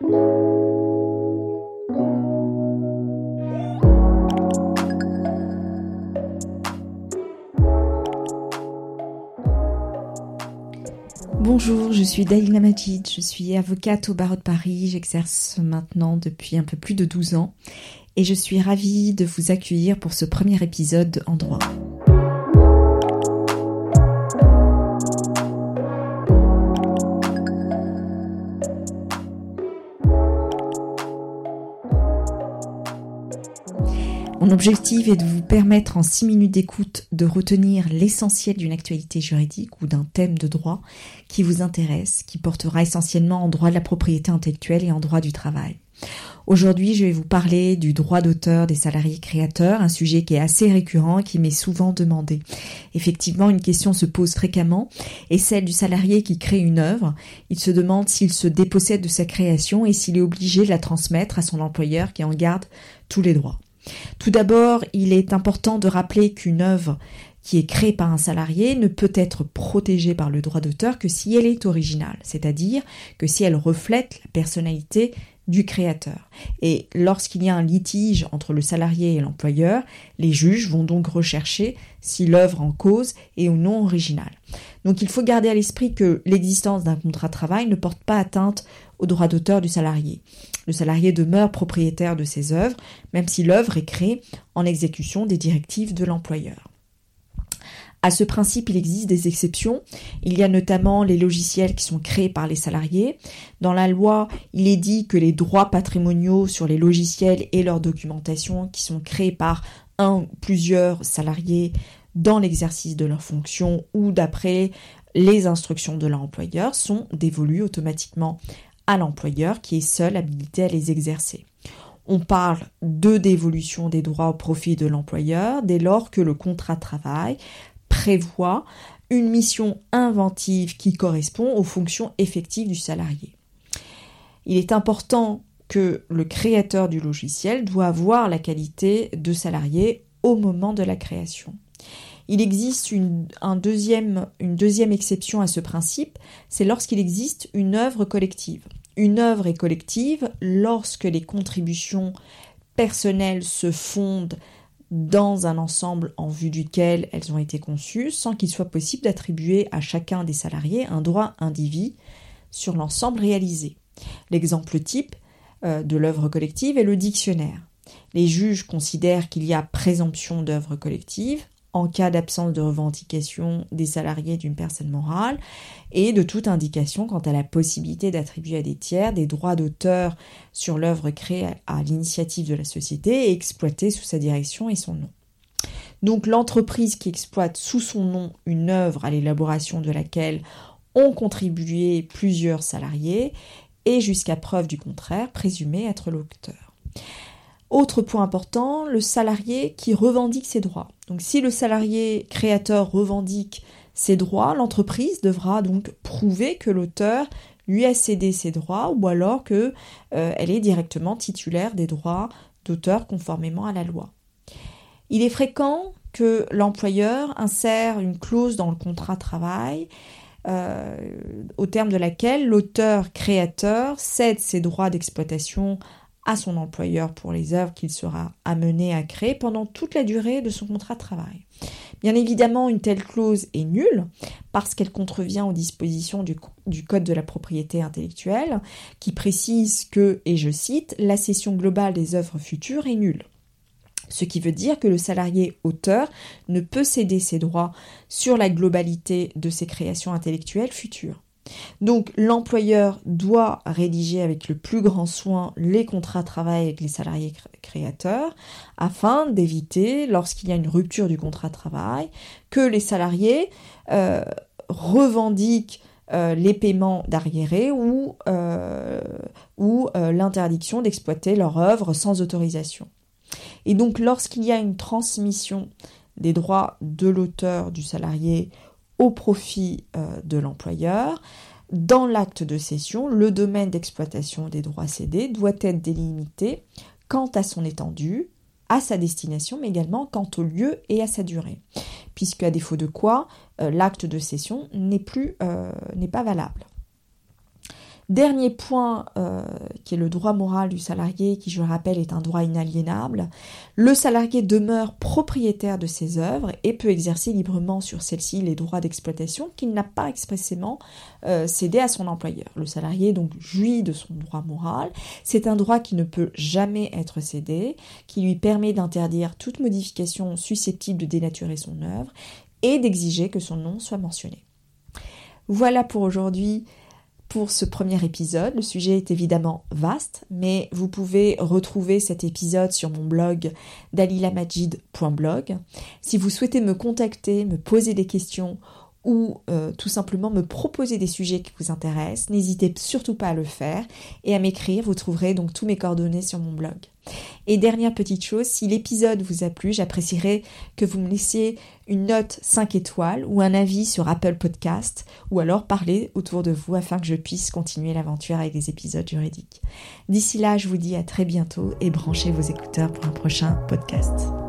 Bonjour, je suis Dalila Majid, je suis avocate au barreau de Paris, j'exerce maintenant depuis un peu plus de 12 ans et je suis ravie de vous accueillir pour ce premier épisode en droit. Mon objectif est de vous permettre en 6 minutes d'écoute de retenir l'essentiel d'une actualité juridique ou d'un thème de droit qui vous intéresse, qui portera essentiellement en droit de la propriété intellectuelle et en droit du travail. Aujourd'hui, je vais vous parler du droit d'auteur des salariés créateurs, un sujet qui est assez récurrent et qui m'est souvent demandé. Effectivement, une question se pose fréquemment, et celle du salarié qui crée une œuvre. Il se demande s'il se dépossède de sa création et s'il est obligé de la transmettre à son employeur qui en garde tous les droits. Tout d'abord, il est important de rappeler qu'une œuvre qui est créée par un salarié ne peut être protégée par le droit d'auteur que si elle est originale, c'est-à-dire que si elle reflète la personnalité du créateur. Et lorsqu'il y a un litige entre le salarié et l'employeur, les juges vont donc rechercher si l'œuvre en cause est ou non originale. Donc il faut garder à l'esprit que l'existence d'un contrat de travail ne porte pas atteinte au droit d'auteur du salarié. Le salarié demeure propriétaire de ses œuvres, même si l'œuvre est créée en exécution des directives de l'employeur. À ce principe, il existe des exceptions. Il y a notamment les logiciels qui sont créés par les salariés. Dans la loi, il est dit que les droits patrimoniaux sur les logiciels et leur documentation qui sont créés par un ou plusieurs salariés dans l'exercice de leurs fonctions ou d'après les instructions de l'employeur sont dévolus automatiquement à l'employeur qui est seul habilité à les exercer. On parle de dévolution des droits au profit de l'employeur dès lors que le contrat de travail prévoit une mission inventive qui correspond aux fonctions effectives du salarié. Il est important que le créateur du logiciel doit avoir la qualité de salarié au moment de la création. Il existe une, deuxième, exception à ce principe, c'est lorsqu'il existe une œuvre collective. Une œuvre est collective lorsque les contributions personnelles se fondent dans un ensemble en vue duquel elles ont été conçues, sans qu'il soit possible d'attribuer à chacun des salariés un droit indivis sur l'ensemble réalisé. L'exemple type euh, de l'œuvre collective est le dictionnaire. Les juges considèrent qu'il y a présomption d'œuvre collective en cas d'absence de revendication des salariés d'une personne morale et de toute indication quant à la possibilité d'attribuer à des tiers des droits d'auteur sur l'œuvre créée à l'initiative de la société et exploitée sous sa direction et son nom. Donc l'entreprise qui exploite sous son nom une œuvre à l'élaboration de laquelle ont contribué plusieurs salariés est jusqu'à preuve du contraire présumé être l'auteur. Autre point important, le salarié qui revendique ses droits. Donc si le salarié créateur revendique ses droits, l'entreprise devra donc prouver que l'auteur lui a cédé ses droits ou alors que euh, elle est directement titulaire des droits d'auteur conformément à la loi. Il est fréquent que l'employeur insère une clause dans le contrat de travail euh, au terme de laquelle l'auteur créateur cède ses droits d'exploitation à son employeur pour les œuvres qu'il sera amené à créer pendant toute la durée de son contrat de travail. Bien évidemment, une telle clause est nulle parce qu'elle contrevient aux dispositions du, Code de la propriété intellectuelle qui précise que, et je cite, la cession globale des œuvres futures est nulle. Ce qui veut dire que le salarié auteur ne peut céder ses droits sur la globalité de ses créations intellectuelles futures. Donc l'employeur doit rédiger avec le plus grand soin les contrats de travail avec les salariés créateurs afin d'éviter, lorsqu'il y a une rupture du contrat de travail, que les salariés euh, revendiquent euh, les paiements d'arriérés ou, euh, ou l'interdiction d'exploiter leur œuvre sans autorisation. Et donc lorsqu'il y a une transmission des droits de l'auteur du salarié au profit euh, de l'employeur. Dans l'acte de cession, le domaine d'exploitation des droits cédés doit être délimité quant à son étendue, à sa destination, mais également quant au lieu et à sa durée, puisque à défaut de quoi, euh, l'acte de cession n'est plus euh, n'est pas valable. Dernier point, euh, qui est le droit moral du salarié, qui je le rappelle est un droit inaliénable. Le salarié demeure propriétaire de ses œuvres et peut exercer librement sur celles-ci les droits d'exploitation qu'il n'a pas expressément euh, cédé à son employeur. Le salarié donc jouit de son droit moral. C'est un droit qui ne peut jamais être cédé, qui lui permet d'interdire toute modification susceptible de dénaturer son œuvre et d'exiger que son nom soit mentionné. Voilà pour aujourd'hui pour ce premier épisode. Le sujet est évidemment vaste, mais vous pouvez retrouver cet épisode sur mon blog dalilamajid.blog. Si vous souhaitez me contacter, me poser des questions ou euh, tout simplement me proposer des sujets qui vous intéressent, n'hésitez surtout pas à le faire et à m'écrire. Vous trouverez donc tous mes coordonnées sur mon blog. Et dernière petite chose, si l'épisode vous a plu, j'apprécierais que vous me laissiez une note 5 étoiles ou un avis sur Apple Podcast ou alors parler autour de vous afin que je puisse continuer l'aventure avec des épisodes juridiques. D'ici là, je vous dis à très bientôt et branchez vos écouteurs pour un prochain podcast.